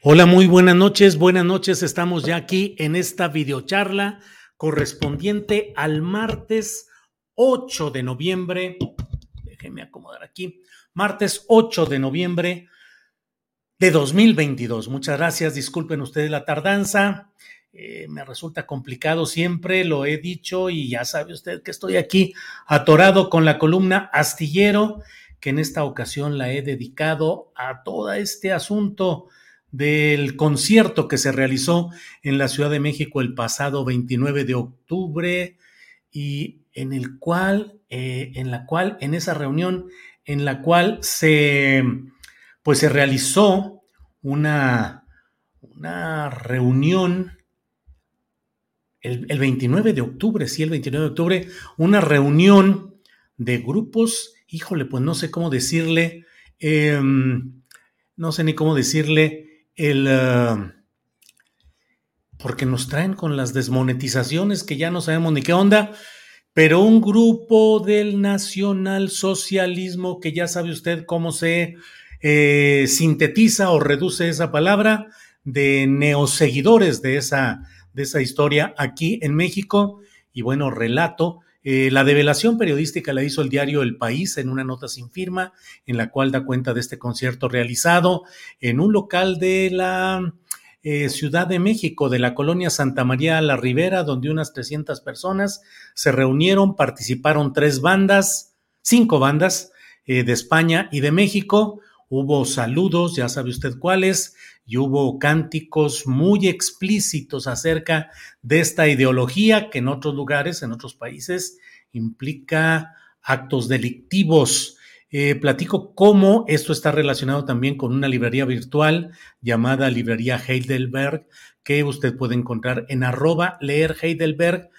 Hola, muy buenas noches. Buenas noches. Estamos ya aquí en esta videocharla correspondiente al martes 8 de noviembre. Déjenme acomodar aquí. Martes 8 de noviembre de 2022. Muchas gracias. Disculpen ustedes la tardanza. Eh, me resulta complicado siempre, lo he dicho y ya sabe usted que estoy aquí atorado con la columna astillero, que en esta ocasión la he dedicado a todo este asunto del concierto que se realizó en la Ciudad de México el pasado 29 de octubre y en el cual, eh, en la cual, en esa reunión, en la cual se, pues se realizó una, una reunión el, 29 de octubre, sí, el 29 de octubre, una reunión de grupos, híjole, pues no sé cómo decirle, em, no sé ni cómo decirle, el... Ah, porque nos traen con las desmonetizaciones que ya no sabemos ni qué onda, pero un grupo del nacionalsocialismo que ya sabe usted cómo se eh, sintetiza o reduce esa palabra de neoseguidores de esa, de esa historia aquí en México. Y bueno, relato eh, la develación periodística la hizo el diario El País en una nota sin firma, en la cual da cuenta de este concierto realizado en un local de la eh, Ciudad de México, de la colonia Santa María la Ribera, donde unas 300 personas se reunieron, participaron tres bandas, cinco bandas eh, de España y de México. Hubo saludos, ya sabe usted cuáles, y hubo cánticos muy explícitos acerca de esta ideología que en otros lugares, en otros países, implica actos delictivos. Eh, platico cómo esto está relacionado también con una librería virtual llamada Librería Heidelberg, que usted puede encontrar en arroba leer Heidelberg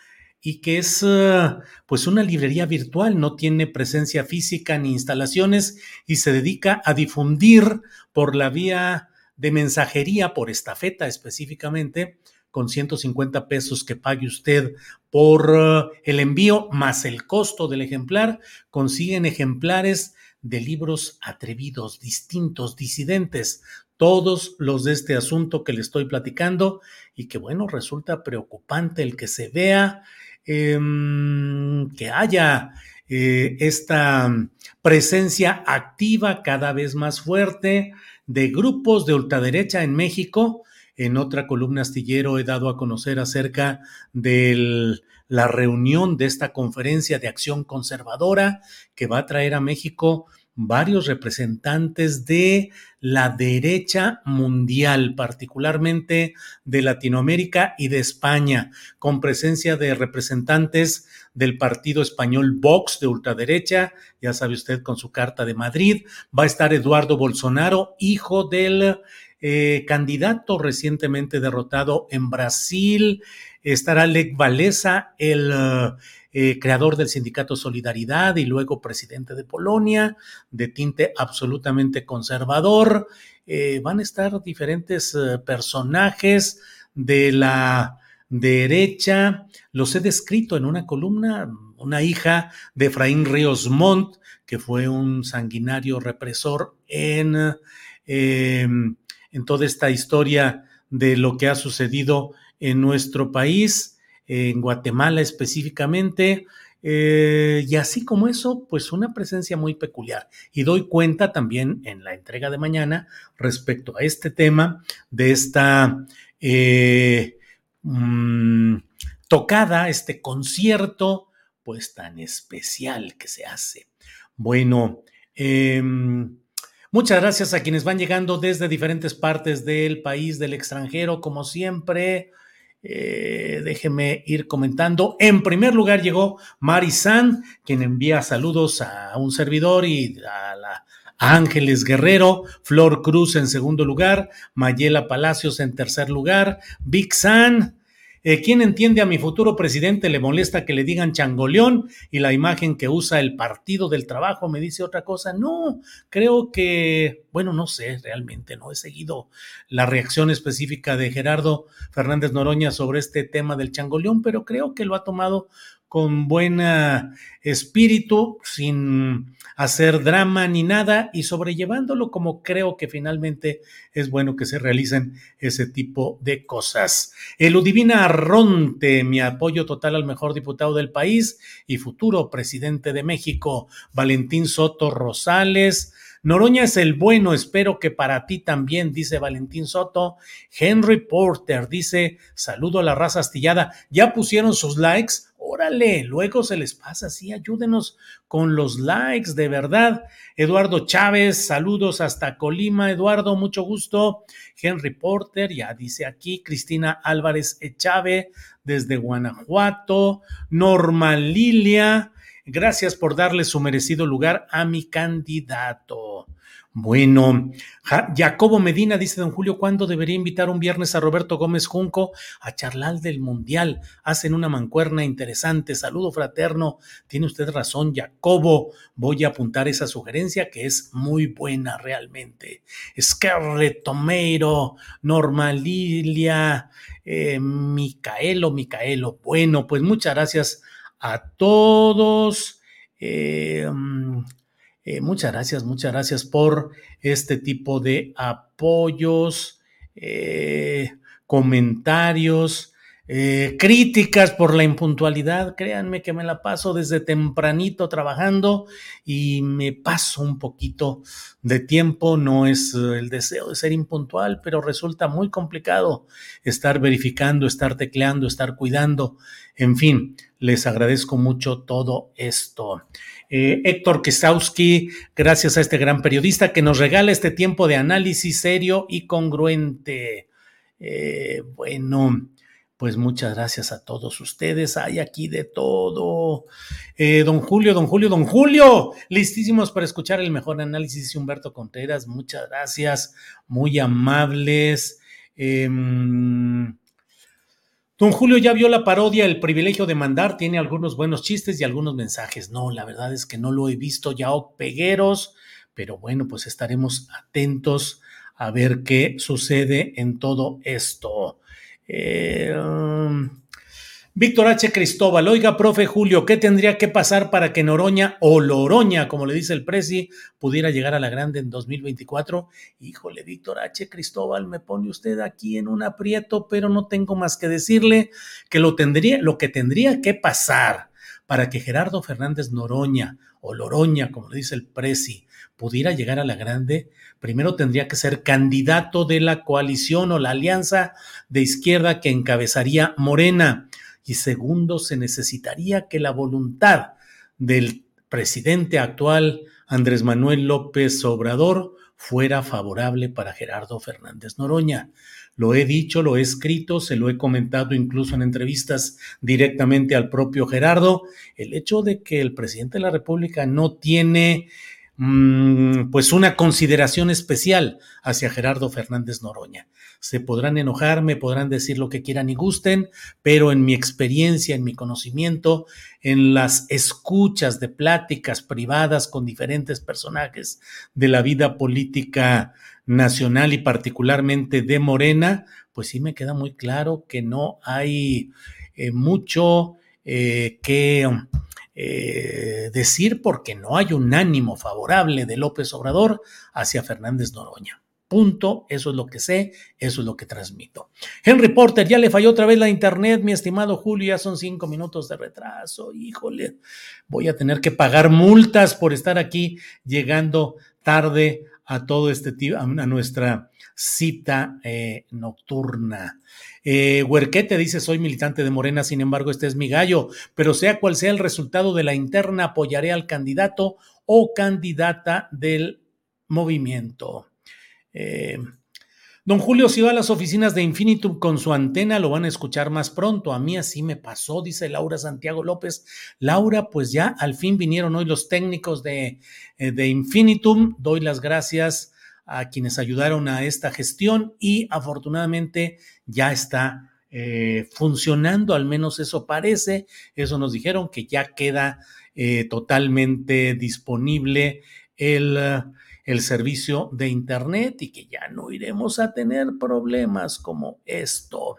y que es eh, pues una librería virtual, no tiene presencia física ni instalaciones y se dedica a difundir por la vía de mensajería por estafeta específicamente, con 150 pesos que pague usted por eh, el envío más el costo del ejemplar, consiguen ejemplares de libros atrevidos, distintos, disidentes, todos los de este asunto que le estoy platicando y que bueno, resulta preocupante el que se vea, em, que haya eh, esta presencia activa cada vez más fuerte de grupos de ultraderecha en México. En otra columna astillero he dado a conocer acerca de la reunión de esta conferencia de acción conservadora que va a traer a México varios representantes de la derecha mundial, particularmente de Latinoamérica y de España, con presencia de representantes del partido español Vox de ultraderecha, ya sabe usted con su carta de Madrid, va a estar Eduardo Bolsonaro, hijo del eh, candidato recientemente derrotado en Brasil, estará Lech Walesa, el... Eh, creador del sindicato Solidaridad y luego presidente de Polonia, de tinte absolutamente conservador. Eh, van a estar diferentes eh, personajes de la derecha. Los he descrito en una columna, una hija de Efraín Ríos Montt, que fue un sanguinario represor en, em, en toda esta historia de lo que ha sucedido en nuestro país, en Guatemala específicamente. Eh, y así como eso, pues una presencia muy peculiar. Y doy cuenta también en la entrega de mañana respecto a este tema de esta eh, mm, tocada, este concierto, pues tan especial que se hace. Bueno, em, muchas gracias a quienes van llegando desde diferentes partes del país, del extranjero, como siempre. Eh, déjeme ir comentando. En primer lugar llegó Mari San, quien envía saludos a un servidor y a, la, Ángeles Guerrero, Flor Cruz en segundo lugar, Mayela Palacios en tercer lugar, Big San, eh, ¿Quién entiende a mi futuro presidente le molesta que le digan changoleón y la imagen que usa el Partido del Trabajo me dice otra cosa? No, creo que, bueno, no sé, realmente no he seguido la reacción específica de Gerardo Fernández Noroña sobre este tema del changoleón, pero creo que lo ha tomado con buen espíritu, sin hacer drama ni nada y sobrellevándolo como creo que finalmente es bueno que se realicen ese tipo de cosas. Eludivina Arronte, mi apoyo total al mejor diputado del país y futuro presidente de México, Valentín Soto Rosales, Noroña es el bueno, espero que para ti también, dice Valentín Soto. Henry Porter dice, saludo a la raza astillada. ¿Ya pusieron sus likes? Órale, luego se les pasa, sí, ayúdenos con los likes, de verdad. Eduardo Chávez, saludos hasta Colima, Eduardo, mucho gusto. Henry Porter, ya dice aquí, Cristina Álvarez Echave, desde Guanajuato. Norma Lilia, gracias por darle su merecido lugar a mi candidato. Bueno, Jacobo Medina dice don Julio, ¿cuándo debería invitar un viernes a Roberto Gómez Junco a charlar del Mundial? Hacen una mancuerna interesante. Saludo fraterno. Tiene usted razón, Jacobo. Voy a apuntar esa sugerencia que es muy buena realmente. Scarlett Tomeiro, Norma Lilia, eh, Micaelo, Micaelo. Bueno, pues muchas gracias a todos. Eh, mm, eh, muchas gracias, muchas gracias por este tipo de apoyos, eh, comentarios, eh, críticas por la impuntualidad. Créanme que me la paso desde tempranito trabajando y me paso un poquito de tiempo. No es el deseo de ser impuntual, pero resulta muy complicado estar verificando, estar tecleando, estar cuidando. En fin, les agradezco mucho todo esto. Eh, Héctor Kesauski, gracias a este gran periodista que nos regala este tiempo de análisis serio y congruente. Eh, bueno, pues muchas gracias a todos ustedes. Hay aquí de todo. Eh, don Julio, don Julio, don Julio, listísimos para escuchar el mejor análisis de Humberto Contreras. Muchas gracias, muy amables. Em, Don Julio ya vio la parodia El privilegio de mandar, tiene algunos buenos chistes y algunos mensajes. No, la verdad es que no lo he visto ya, pegueros, pero bueno, pues estaremos atentos a ver qué sucede en todo esto. Eh, um, Víctor H. Cristóbal, oiga, profe Julio, ¿qué tendría que pasar para que Noroña o Loroña, como le dice el Prezi, pudiera llegar a la grande en 2024? Híjole, Víctor H. Cristóbal, me pone usted aquí en un aprieto, pero no tengo más que decirle que lo, tendría, lo que tendría que pasar para que Gerardo Fernández Noroña o Loroña, como le dice el Prezi, pudiera llegar a la grande, primero tendría que ser candidato de la coalición o la alianza de izquierda que encabezaría Morena y segundo, se necesitaría que la voluntad del presidente actual, Andrés Manuel López Obrador, fuera favorable para Gerardo Fernández Noroña. Lo he dicho, lo he escrito, se lo he comentado incluso en entrevistas directamente al propio Gerardo, el hecho de que el presidente de la República no tiene mm, pues una consideración especial hacia Gerardo Fernández Noroña. Se podrán enojar, me podrán decir lo que quieran y gusten, pero en mi experiencia, en mi conocimiento, en las escuchas de pláticas privadas con diferentes personajes de la vida política nacional y particularmente de Morena, pues sí me queda muy claro que no hay eh, mucho eh, que eh, decir porque no hay un ánimo favorable de López Obrador hacia Fernández Noroña. Punto, eso es lo que sé, eso es lo que transmito. Henry Porter, ya le falló otra vez la internet, mi estimado Julio, ya son cinco minutos de retraso, híjole, voy a tener que pagar multas por estar aquí llegando tarde a todo este a nuestra cita eh, nocturna. Eh, Huerquete dice, soy militante de Morena, sin embargo, este es mi gallo, pero sea cual sea el resultado de la interna, apoyaré al candidato o candidata del movimiento. Eh, don Julio, si va a las oficinas de Infinitum con su antena, lo van a escuchar más pronto. A mí así me pasó, dice Laura Santiago López. Laura, pues ya al fin vinieron hoy los técnicos de, eh, de Infinitum. Doy las gracias a quienes ayudaron a esta gestión y afortunadamente ya está eh, funcionando, al menos eso parece. Eso nos dijeron que ya queda totalmente disponible el el servicio de Internet y que ya no iremos a tener problemas como esto.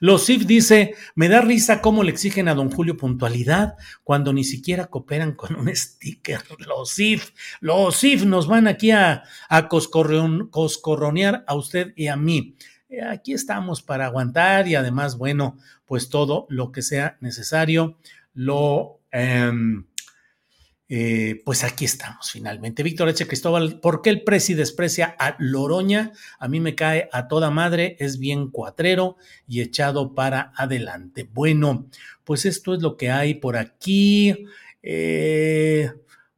Los CIF dice, me da risa cómo le exigen a don Julio puntualidad cuando ni siquiera cooperan con un sticker. Los CIF, los CIF nos van aquí a, a coscorronear a usted y a mí. Eh, aquí estamos para aguantar y además, bueno, pues todo lo que sea necesario lo... Em, eh, pues aquí estamos finalmente. Víctor Eche Cristóbal, ¿por qué el presi desprecia a Loroña? A mí me cae a toda madre, es bien cuatrero y echado para adelante. Bueno, pues esto es lo que hay por aquí. Eh,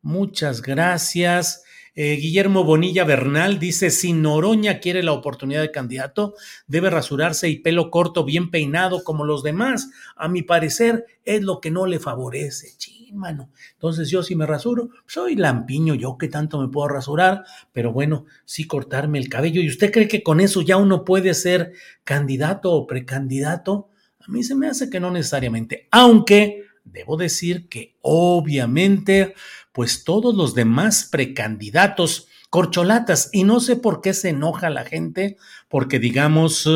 muchas gracias. Eh, Guillermo Bonilla Bernal dice, si Noroña quiere la oportunidad de candidato, debe rasurarse y pelo corto, bien peinado como los demás. A mi parecer es lo que no le favorece mano. Entonces yo si me rasuro, soy lampiño, yo que tanto me puedo rasurar, pero bueno, sí cortarme el cabello. ¿Y usted cree que con eso ya uno puede ser candidato o precandidato? A mí se me hace que no necesariamente, aunque debo decir que obviamente, pues todos los demás precandidatos, corcholatas, y no sé por qué se enoja la gente, porque digamos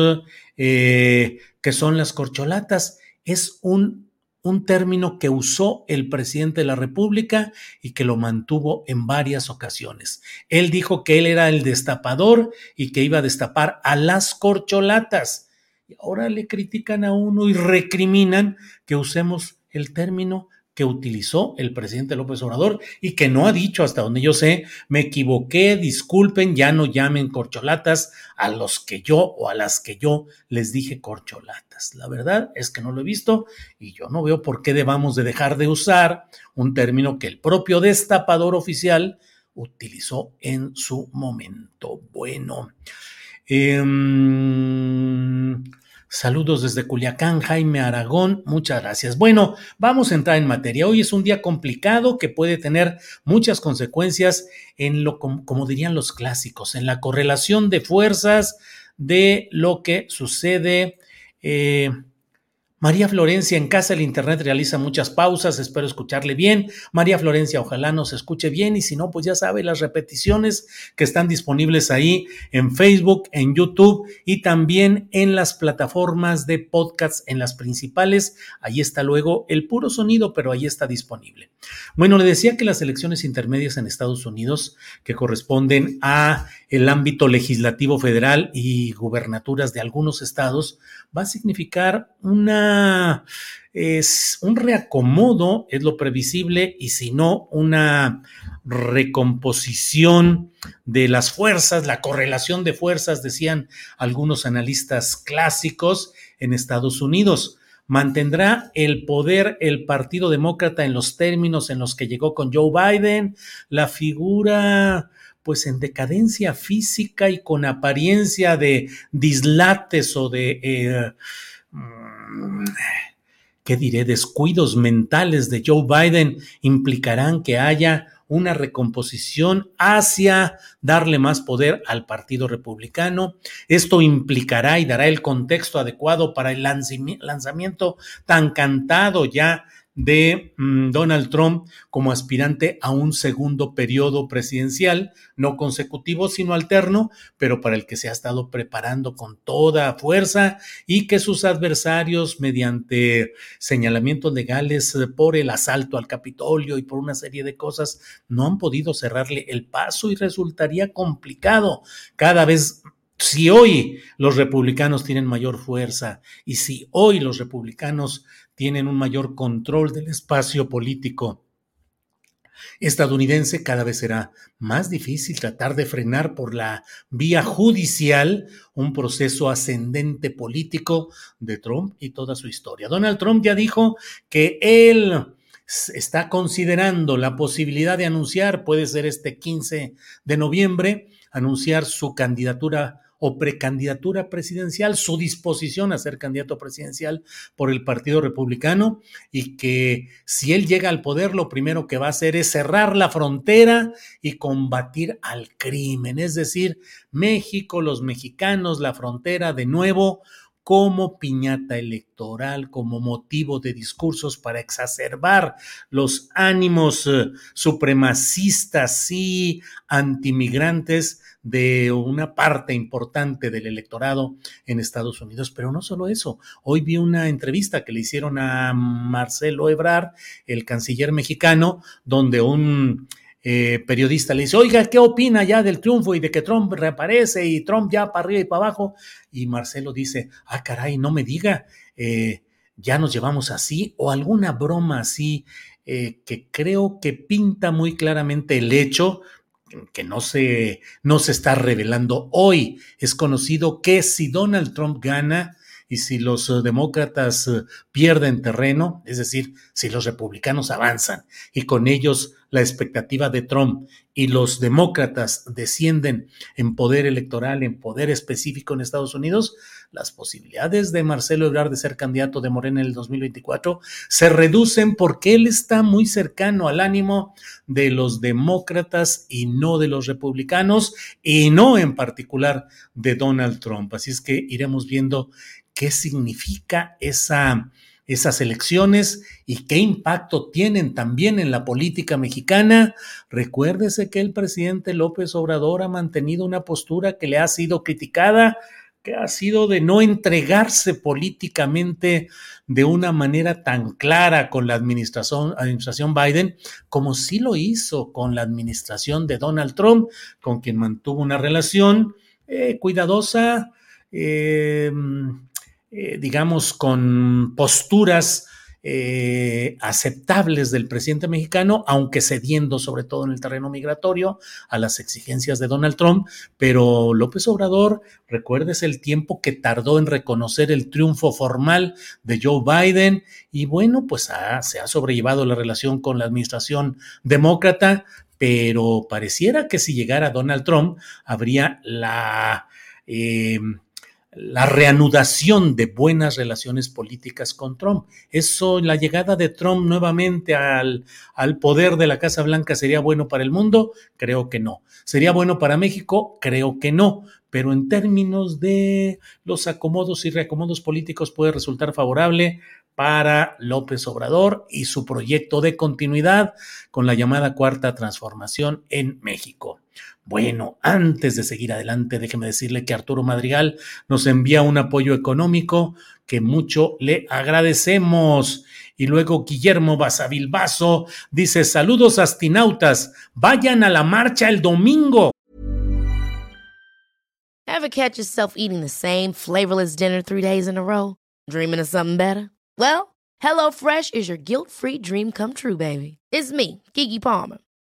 eh, que son las corcholatas, es un un término que usó el presidente de la República y que lo mantuvo en varias ocasiones. Él dijo que él era el destapador y que iba a destapar a las corcholatas. Y ahora le critican a uno y recriminan que usemos el término que utilizó el presidente López Obrador y que no ha dicho hasta donde yo sé, me equivoqué, disculpen, ya no llamen corcholatas a los que yo o a las que yo les dije corcholatas. La verdad es que no lo he visto y yo no veo por qué debamos de dejar de usar un término que el propio destapador oficial utilizó en su momento. Bueno. Eh, Saludos desde Culiacán, Jaime Aragón, muchas gracias. Bueno, vamos a entrar en materia. Hoy es un día complicado que puede tener muchas consecuencias en lo, como, dirían los clásicos, en la correlación de fuerzas de lo que sucede. Eh, María Florencia, en casa el Internet realiza muchas pausas, espero escucharle bien. María Florencia, ojalá nos escuche bien y si no, pues ya sabe las repeticiones que están disponibles ahí en Facebook, en YouTube y también en las plataformas de podcasts, en las principales. Ahí está luego el puro sonido, pero ahí está disponible. Bueno, le decía que las elecciones intermedias en Estados Unidos, que corresponden a el ámbito legislativo federal y gubernaturas de algunos estados, va a significar una es un reacomodo, es lo previsible, y si no, una recomposición de las fuerzas, la correlación de fuerzas, decían algunos analistas clásicos en Estados Unidos. ¿Mantendrá el poder el Partido Demócrata en los términos en los que llegó con Joe Biden? La figura pues en decadencia física y con apariencia de dislates o de, eh, ¿qué diré?, descuidos mentales de Joe Biden implicarán que haya una recomposición hacia darle más poder al Partido Republicano. Esto implicará y dará el contexto adecuado para el lanzamiento tan cantado ya de mm, Donald Trump como aspirante a un segundo periodo presidencial, no consecutivo, sino alterno, pero para el que se ha estado preparando con toda fuerza y que sus adversarios, mediante señalamientos legales por el asalto al Capitolio y por una serie de cosas, no han podido cerrarle el paso y resultaría complicado. Cada vez si hoy los republicanos tienen mayor fuerza y si hoy los republicanos tienen un mayor control del espacio político estadounidense, cada vez será más difícil tratar de frenar por la vía judicial un proceso ascendente político de Trump y toda su historia. Donald Trump ya dijo que él está considerando la posibilidad de anunciar, puede ser este 15 de noviembre, anunciar su candidatura o precandidatura presidencial, su disposición a ser candidato presidencial por el Partido Republicano y que si él llega al poder, lo primero que va a hacer es cerrar la frontera y combatir al crimen. Es decir, México, los mexicanos, la frontera de nuevo como piñata electoral, como motivo de discursos para exacerbar los ánimos eh, supremacistas y antimigrantes de una parte importante del electorado en Estados Unidos. Pero no solo eso, hoy vi una entrevista que le hicieron a Marcelo Ebrard, el canciller mexicano, donde un eh, periodista le dice, oiga, ¿qué opina ya del triunfo y de que Trump reaparece y Trump ya para arriba y para abajo? Y Marcelo dice, ah, caray, no me diga, eh, ya nos llevamos así o alguna broma así eh, que creo que pinta muy claramente el hecho que no se, no se está revelando hoy. Es conocido que si Donald Trump gana y si los eh, demócratas eh, pierden terreno, es decir, si los republicanos avanzan y con ellos la expectativa de Trump y los demócratas descienden en poder electoral, en poder específico en Estados Unidos, las posibilidades de Marcelo Ebrard de ser candidato de Morena en el 2024 se reducen porque él está muy cercano al ánimo de los demócratas y no de los republicanos y no en particular de Donald Trump. Así es que iremos viendo qué significa esa esas elecciones y qué impacto tienen también en la política mexicana. Recuérdese que el presidente López Obrador ha mantenido una postura que le ha sido criticada, que ha sido de no entregarse políticamente de una manera tan clara con la administración, Biden como sí lo hizo con la administración de Donald Trump, con quien mantuvo una relación eh, cuidadosa, eh, eh, digamos, con posturas eh, aceptables del presidente mexicano, aunque cediendo sobre todo en el terreno migratorio a las exigencias de Donald Trump, pero López Obrador, recuerdes el tiempo que tardó en reconocer el triunfo formal de Joe Biden y bueno, pues se ha sobrellevado la relación con la administración demócrata, pero pareciera que si llegara Donald Trump habría la... Eh, la reanudación de buenas relaciones políticas con Trump. Eso, la llegada de Trump nuevamente al, al, poder de la Casa Blanca sería bueno para el mundo? Creo que no. ¿Sería bueno para México? Creo que no. Pero en términos de los acomodos y reacomodos políticos puede resultar favorable para López Obrador y su proyecto de continuidad con la llamada cuarta transformación en México. Bueno, antes de seguir adelante, déjeme decirle que Arturo Madrigal nos envía un apoyo económico que mucho le agradecemos. Y luego Guillermo Basavilbaso dice: Saludos astinautas, vayan a la marcha el domingo. Ever catch yourself eating the same flavorless dinner three days in a row? Dreaming of something better? Well, HelloFresh is your guilt-free dream come true, baby. It's me, Kiki Palmer.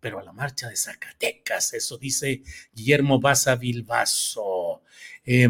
Pero a la marcha de Zacatecas, eso dice Guillermo Baza Bilbaso. Eh,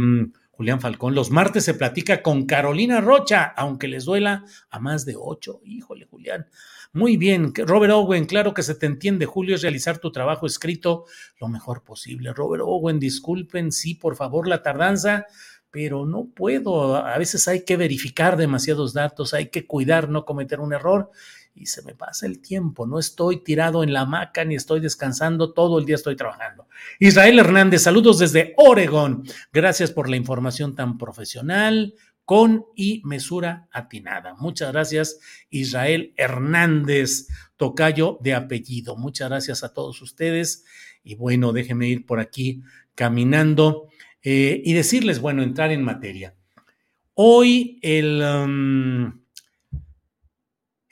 Julián Falcón, los martes se platica con Carolina Rocha, aunque les duela a más de ocho. Híjole, Julián. Muy bien, Robert Owen, claro que se te entiende, Julio, es realizar tu trabajo escrito lo mejor posible. Robert Owen, disculpen, sí, por favor, la tardanza, pero no puedo. A veces hay que verificar demasiados datos, hay que cuidar, no cometer un error y se me pasa el tiempo. No estoy tirado en la hamaca ni estoy descansando, todo el día estoy trabajando. Israel Hernández, saludos desde Oregon. Gracias por la información tan profesional, con y mesura atinada. Muchas gracias, Israel Hernández, tocayo de apellido. Muchas gracias a todos ustedes. Y bueno, déjenme ir por aquí caminando eh, y decirles, bueno, entrar en materia. Hoy el... Um,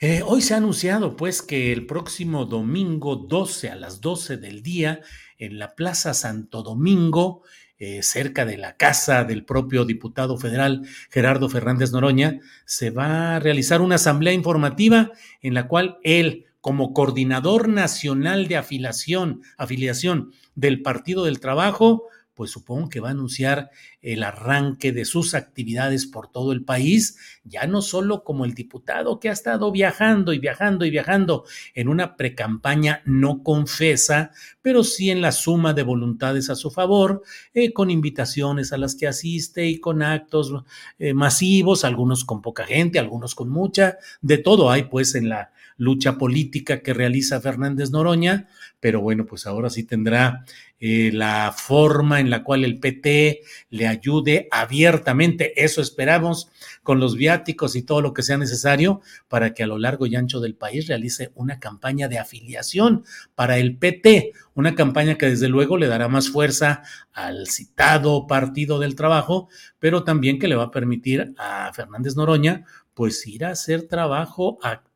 eh, hoy se ha anunciado pues que el próximo domingo 12 a las 12 del día en la Plaza Santo Domingo, eh, cerca de la casa del propio diputado federal Gerardo Fernández Noroña, se va a realizar una asamblea informativa en la cual él, como coordinador nacional de afiliación, afiliación del Partido del Trabajo, pues supongo que va a anunciar el arranque de sus actividades por todo el país, ya no solo como el diputado que ha estado viajando y viajando y viajando en una precampaña no confesa, pero sí en la suma de voluntades a su favor, eh, con invitaciones a las que asiste y con actos eh, masivos, algunos con poca gente, algunos con mucha, de todo hay pues en la lucha política que realiza Fernández Noroña, pero bueno, pues ahora sí tendrá eh, la forma en la cual el PT le ayude abiertamente, eso esperamos, con los viáticos y todo lo que sea necesario para que a lo largo y ancho del país realice una campaña de afiliación para el PT, una campaña que desde luego le dará más fuerza al citado Partido del Trabajo, pero también que le va a permitir a Fernández Noroña pues ir a hacer trabajo activo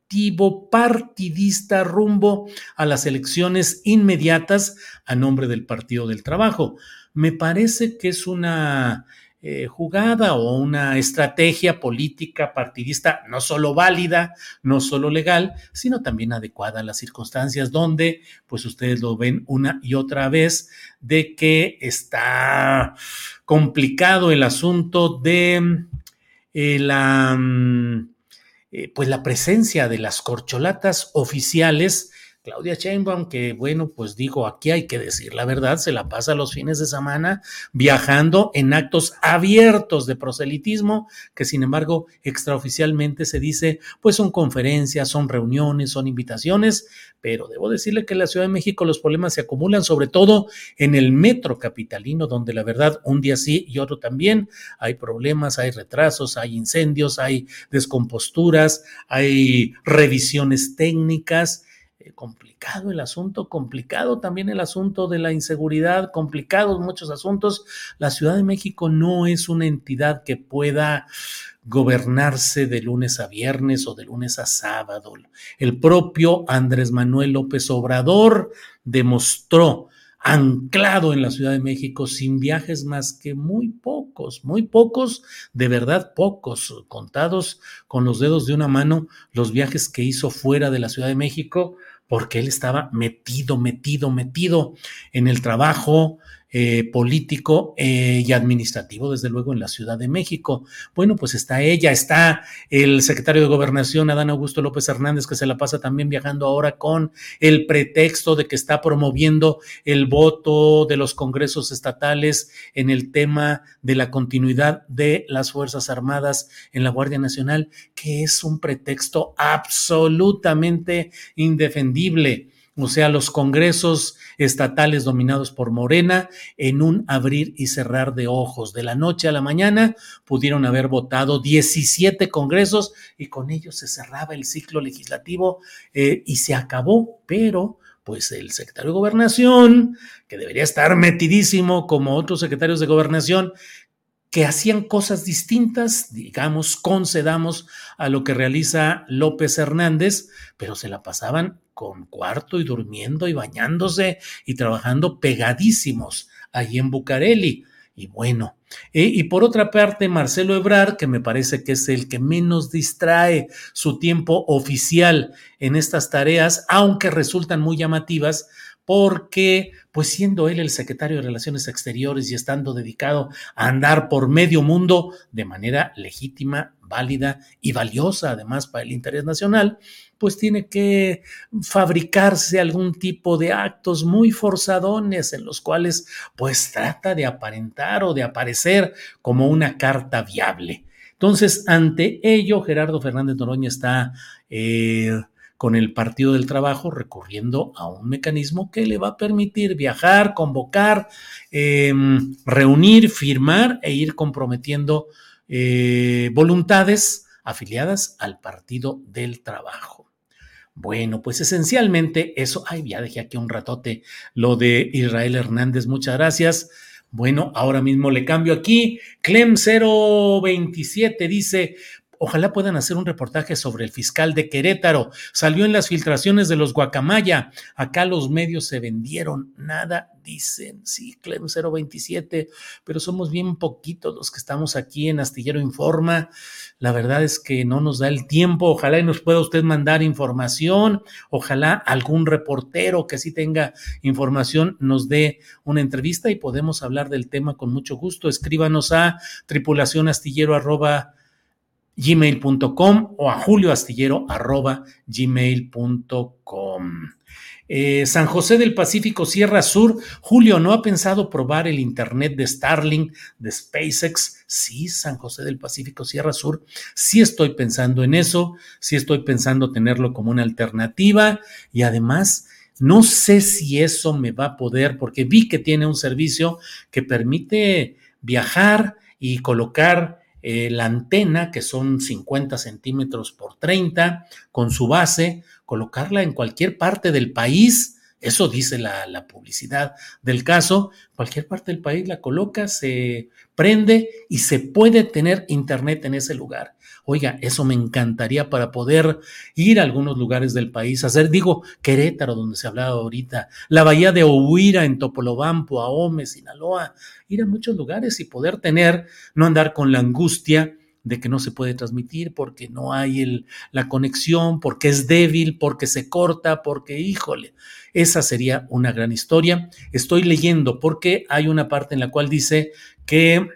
partidista rumbo a las elecciones inmediatas a nombre del Partido del Trabajo. Me parece que es una eh, jugada o una estrategia política partidista no solo válida, no solo legal, sino también adecuada a las circunstancias donde, pues ustedes lo ven una y otra vez, de que está complicado el asunto de eh, la... Mm, eh, pues la presencia de las corcholatas oficiales Claudia Sheinbaum, que bueno, pues digo, aquí hay que decir la verdad, se la pasa los fines de semana viajando en actos abiertos de proselitismo, que sin embargo extraoficialmente se dice, pues son conferencias, son reuniones, son invitaciones, pero debo decirle que en la Ciudad de México los problemas se acumulan sobre todo en el metro capitalino, donde la verdad un día sí y otro también. Hay problemas, hay retrasos, hay incendios, hay descomposturas, hay revisiones técnicas eh, complicado el asunto, complicado también el asunto de la inseguridad, complicados muchos asuntos. La Ciudad de México no es una entidad que pueda gobernarse de lunes a viernes o de lunes a sábado. El propio Andrés Manuel López Obrador demostró anclado en la Ciudad de México sin viajes más que muy pocos, muy pocos, de verdad pocos, contados con los dedos de una mano los viajes que hizo fuera de la Ciudad de México, porque él estaba metido, metido, metido en el trabajo, eh, político eh, y administrativo, desde luego, en la Ciudad de México. Bueno, pues está ella, está el secretario de Gobernación, Adán Augusto López Hernández, que se la pasa también viajando ahora con el pretexto de que está promoviendo el voto de los congresos estatales en el tema de la continuidad de las Fuerzas Armadas en la Guardia Nacional, que es un pretexto absolutamente indefendible o sea, los congresos estatales dominados por Morena, en un abrir y cerrar de ojos. De la noche a la mañana pudieron haber votado 17 congresos y con ellos se cerraba el ciclo legislativo eh, y se acabó, pero pues el secretario de gobernación, que debería estar metidísimo como otros secretarios de gobernación, que hacían cosas distintas, digamos, concedamos a lo que realiza López Hernández, pero se la pasaban con cuarto y durmiendo y bañándose y trabajando pegadísimos allí en Bucareli. Y bueno, y por otra parte, Marcelo Ebrard, que me parece que es el que menos distrae su tiempo oficial en estas tareas, aunque resultan muy llamativas, porque, pues siendo él el secretario de Relaciones Exteriores y estando dedicado a andar por medio mundo de manera legítima, válida y valiosa, además para el interés nacional, pues tiene que fabricarse algún tipo de actos muy forzadones en los cuales pues trata de aparentar o de aparecer como una carta viable. Entonces, ante ello, Gerardo Fernández Noroña está eh, con el Partido del Trabajo recurriendo a un mecanismo que le va a permitir viajar, convocar, em, reunir, firmar e ir comprometiendo eh, voluntades afiliadas al Partido del Trabajo. Bueno, pues esencialmente eso, ay, ya dejé aquí un ratote lo de Israel Hernández, muchas gracias. Bueno, ahora mismo le cambio aquí. Clem 027 dice, Ojalá puedan hacer un reportaje sobre el fiscal de Querétaro. Salió en las filtraciones de los Guacamaya. Acá los medios se vendieron. Nada dicen. Sí, Clem 027, pero somos bien poquitos los que estamos aquí en Astillero Informa. La verdad es que no nos da el tiempo. Ojalá y nos pueda usted mandar información. Ojalá algún reportero que sí tenga información nos dé una entrevista y podemos hablar del tema con mucho gusto. Escríbanos a tripulacionastillero gmail.com o a julioastillero arroba gmail.com. Eh, San José del Pacífico, Sierra Sur. Julio, ¿no ha pensado probar el Internet de Starlink, de SpaceX? Sí, San José del Pacífico, Sierra Sur. Sí estoy pensando en eso, sí estoy pensando tenerlo como una alternativa y además... No sé si eso me va a poder, porque vi que tiene un servicio que permite viajar y colocar eh, la antena, que son 50 centímetros por 30, con su base, colocarla en cualquier parte del país. Eso dice la, publicidad del caso. Cualquier parte del país la coloca, se prende y se puede tener internet en ese lugar. Oiga, eso me encantaría para poder ir a algunos lugares del país, hacer, digo, Querétaro, donde se hablaba ahorita, la bahía de Ohuira en Topolobampo, Ahome, Sinaloa, ir a muchos lugares y poder tener, no andar con la angustia de que no se puede transmitir porque no hay el, la conexión, porque es débil, porque se corta, porque híjole, esa sería una gran historia. Estoy leyendo porque hay una parte en la cual dice que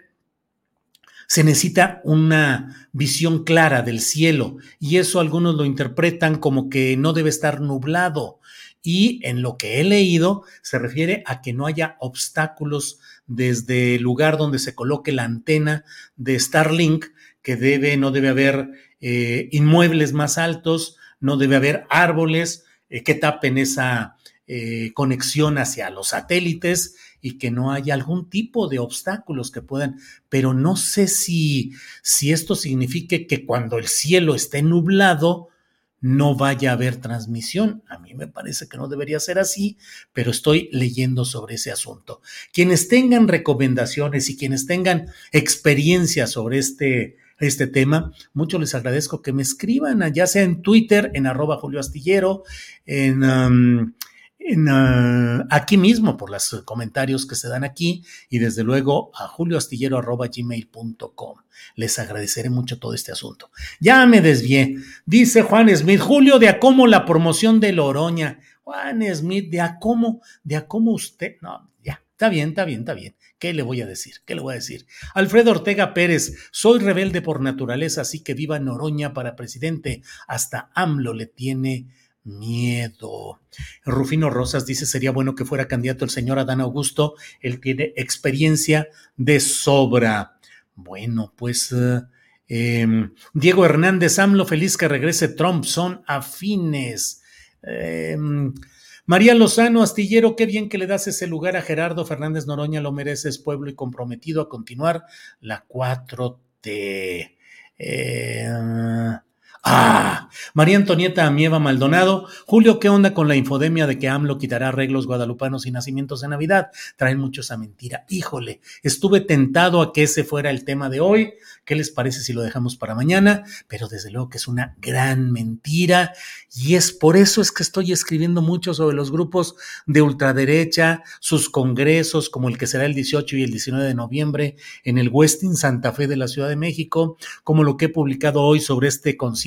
se necesita una visión clara del cielo y eso algunos lo interpretan como que no debe estar nublado y en lo que he leído se refiere a que no haya obstáculos desde el lugar donde se coloque la antena de Starlink, que debe, no debe haber eh, inmuebles más altos, no debe haber árboles eh, que tapen esa eh, conexión hacia los satélites y que no haya algún tipo de obstáculos que puedan, pero no sé si, si esto signifique que cuando el cielo esté nublado, no vaya a haber transmisión. A mí me parece que no debería ser así, pero estoy leyendo sobre ese asunto. Quienes tengan recomendaciones y quienes tengan experiencia sobre este, este tema, mucho les agradezco que me escriban, ya sea en Twitter, en arroba Julio Astillero, en... Um, Ah, aquí mismo por los comentarios que se dan aquí y desde luego a julioastillero.gmail.com. Les agradeceré mucho todo este asunto. Ya me desvié. Dice Juan Smith, Julio, de a cómo la promoción de Loroña. Juan Smith, de a cómo, de a cómo usted. No, está bien, está bien, está bien. ¿Qué le voy a decir? ¿Qué le voy a decir? Alfredo Ortega Pérez, soy rebelde por naturaleza, así que viva Noroña para presidente. Hasta AMLO le tiene miedo. Rufino Rosas dice, sería bueno que fuera candidato el señor Adán Augusto, él tiene experiencia de sobra. Bueno, pues eh, em, Diego Hernández AMLO, feliz que regrese Trump, son afines. Em, María Lozano, astillero, qué bien que le das ese lugar a Gerardo Fernández Noroña, lo mereces, pueblo y comprometido a continuar la 4T. Eh, Ah, María Antonieta Amieva Maldonado, Julio, ¿qué onda con la infodemia de que AMLO quitará arreglos guadalupanos y nacimientos de Navidad? Traen mucho esa mentira. Híjole, estuve tentado a que ese fuera el tema de hoy. ¿Qué les parece si lo dejamos para mañana? Pero desde luego que es una gran mentira y es por eso es que estoy escribiendo mucho sobre los grupos de ultraderecha, sus congresos como el que será el 18 y el 19 de noviembre en el Westin Santa Fe de la Ciudad de México, como lo que he publicado hoy sobre este concierto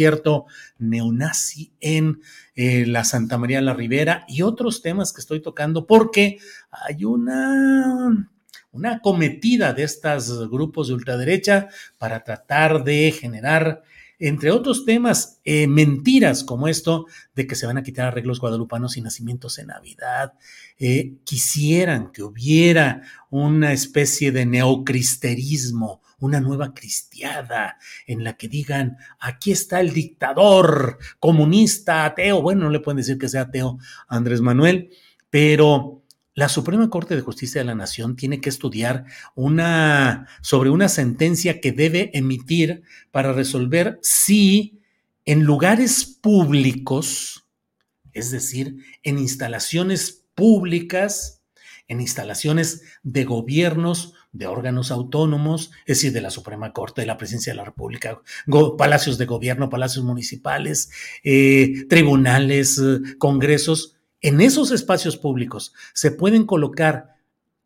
neonazi en eh, la Santa María la Ribera y otros temas que estoy tocando porque hay una una cometida de estos grupos de ultraderecha para tratar de generar, entre otros temas, eh, mentiras como esto de que se van a quitar arreglos guadalupanos y nacimientos en Navidad. Eh, quisieran que hubiera una especie de neocristerismo, una nueva cristiada en la que digan, aquí está el dictador comunista, ateo. Bueno, no le pueden decir que sea ateo Andrés Manuel, pero la Suprema Corte de Justicia de la Nación tiene que estudiar una sobre una sentencia que debe emitir para resolver si en lugares públicos, es decir, en instalaciones públicas, en instalaciones de gobiernos, de órganos autónomos, es decir, de la Suprema Corte, de la Presidencia de la República, palacios de gobierno, palacios municipales, eh, tribunales, eh, congresos, en esos espacios públicos se pueden colocar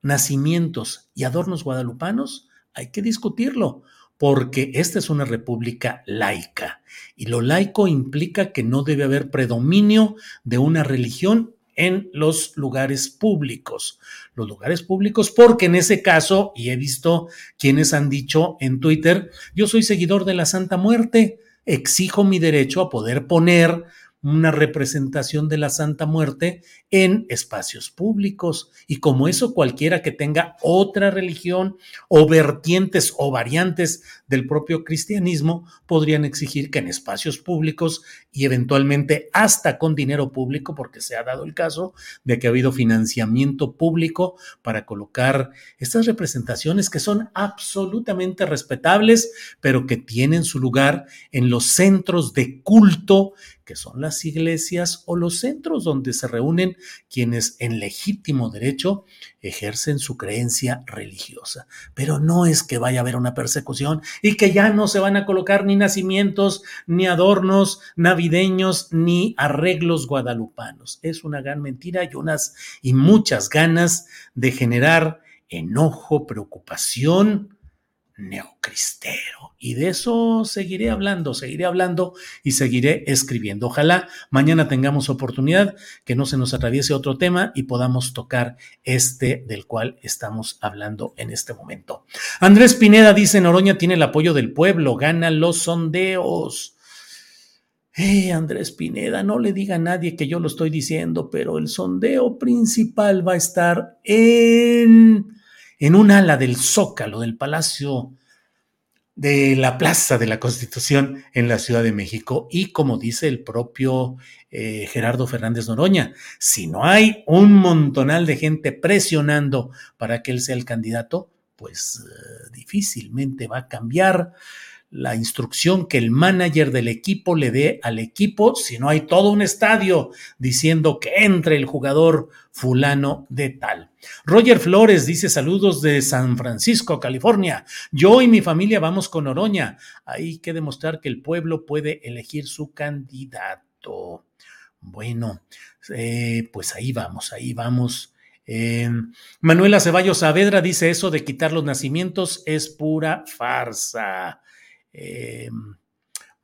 nacimientos y adornos guadalupanos, hay que discutirlo, porque esta es una república laica y lo laico implica que no debe haber predominio de una religión en los lugares públicos. Los lugares públicos, porque en ese caso, y he visto quienes han dicho en Twitter, yo soy seguidor de la Santa Muerte, exijo mi derecho a poder poner una representación de la Santa Muerte en espacios públicos. Y como eso, cualquiera que tenga otra religión o vertientes o variantes del propio cristianismo podrían exigir que en espacios públicos y eventualmente hasta con dinero público, porque se ha dado el caso de que ha habido financiamiento público para colocar estas representaciones que son absolutamente respetables, pero que tienen su lugar en los centros de culto que son las iglesias o los centros donde se reúnen quienes en legítimo derecho ejercen su creencia religiosa. Pero no es que vaya a haber una persecución y que ya no se van a colocar ni nacimientos, ni adornos navideños, ni arreglos guadalupanos. Es una gran mentira y unas y muchas ganas de generar enojo, preocupación, neocristero. Y de eso seguiré hablando, seguiré hablando y seguiré escribiendo. Ojalá mañana tengamos oportunidad, que no se nos atraviese otro tema y podamos tocar este del cual estamos hablando en este momento. Andrés Pineda dice, Noroña tiene el apoyo del pueblo, gana los sondeos. Eh, Andrés Pineda, no le diga a nadie que yo lo estoy diciendo, pero el sondeo principal va a estar en en un ala del zócalo del Palacio de la Plaza de la Constitución en la Ciudad de México. Y como dice el propio eh, Gerardo Fernández Noroña, si no hay un montonal de gente presionando para que él sea el candidato, pues eh, difícilmente va a cambiar la instrucción que el manager del equipo le dé al equipo si no hay todo un estadio diciendo que entre el jugador fulano de tal. Roger Flores dice saludos de San Francisco, California. Yo y mi familia vamos con Oroña. Hay que demostrar que el pueblo puede elegir su candidato. Bueno, eh, pues ahí vamos, ahí vamos. Eh, Manuela Ceballos Saavedra dice eso de quitar los nacimientos es pura farsa. Eh,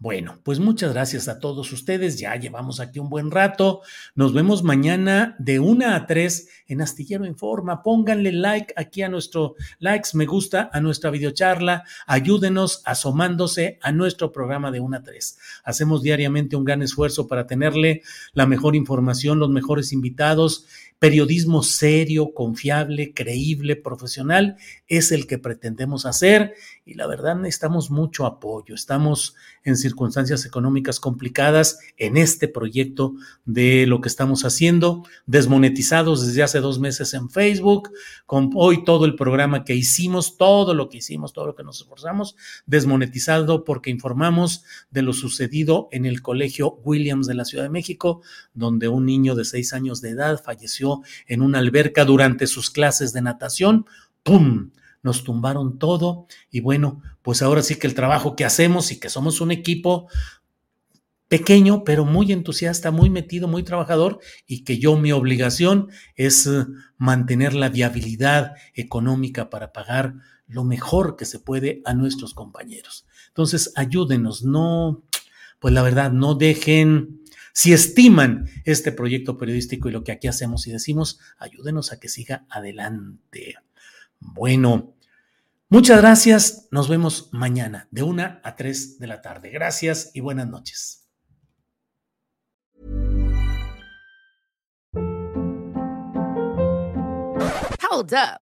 bueno, pues muchas gracias a todos ustedes. Ya llevamos aquí un buen rato. Nos vemos mañana de una a 3 en Astillero Informa. Pónganle like aquí a nuestro likes, me gusta a nuestra videocharla. Ayúdenos asomándose a nuestro programa de una a 3. Hacemos diariamente un gran esfuerzo para tenerle la mejor información, los mejores invitados periodismo serio, confiable, creíble, profesional, es el que pretendemos hacer y la verdad necesitamos mucho apoyo. Estamos en circunstancias económicas complicadas en este proyecto de lo que estamos haciendo, desmonetizados desde hace dos meses en Facebook, con hoy todo el programa que hicimos, todo lo que hicimos, todo lo que nos esforzamos, desmonetizado porque informamos de lo sucedido en el colegio Williams de la Ciudad de México, donde un niño de seis años de edad falleció en una alberca durante sus clases de natación. ¡Pum! Nos tumbaron todo y bueno, pues ahora sí que el trabajo que hacemos y que somos un equipo pequeño, pero muy entusiasta, muy metido, muy trabajador y que yo mi obligación es eh, mantener la viabilidad económica para pagar lo mejor que se puede a nuestros compañeros. Entonces, ayúdenos, no, pues la verdad, no dejen, si estiman este proyecto periodístico y lo que aquí hacemos y decimos, ayúdenos a que siga adelante. Bueno, muchas gracias. Nos vemos mañana de una a 3 de la tarde. Gracias y buenas noches. Hold up.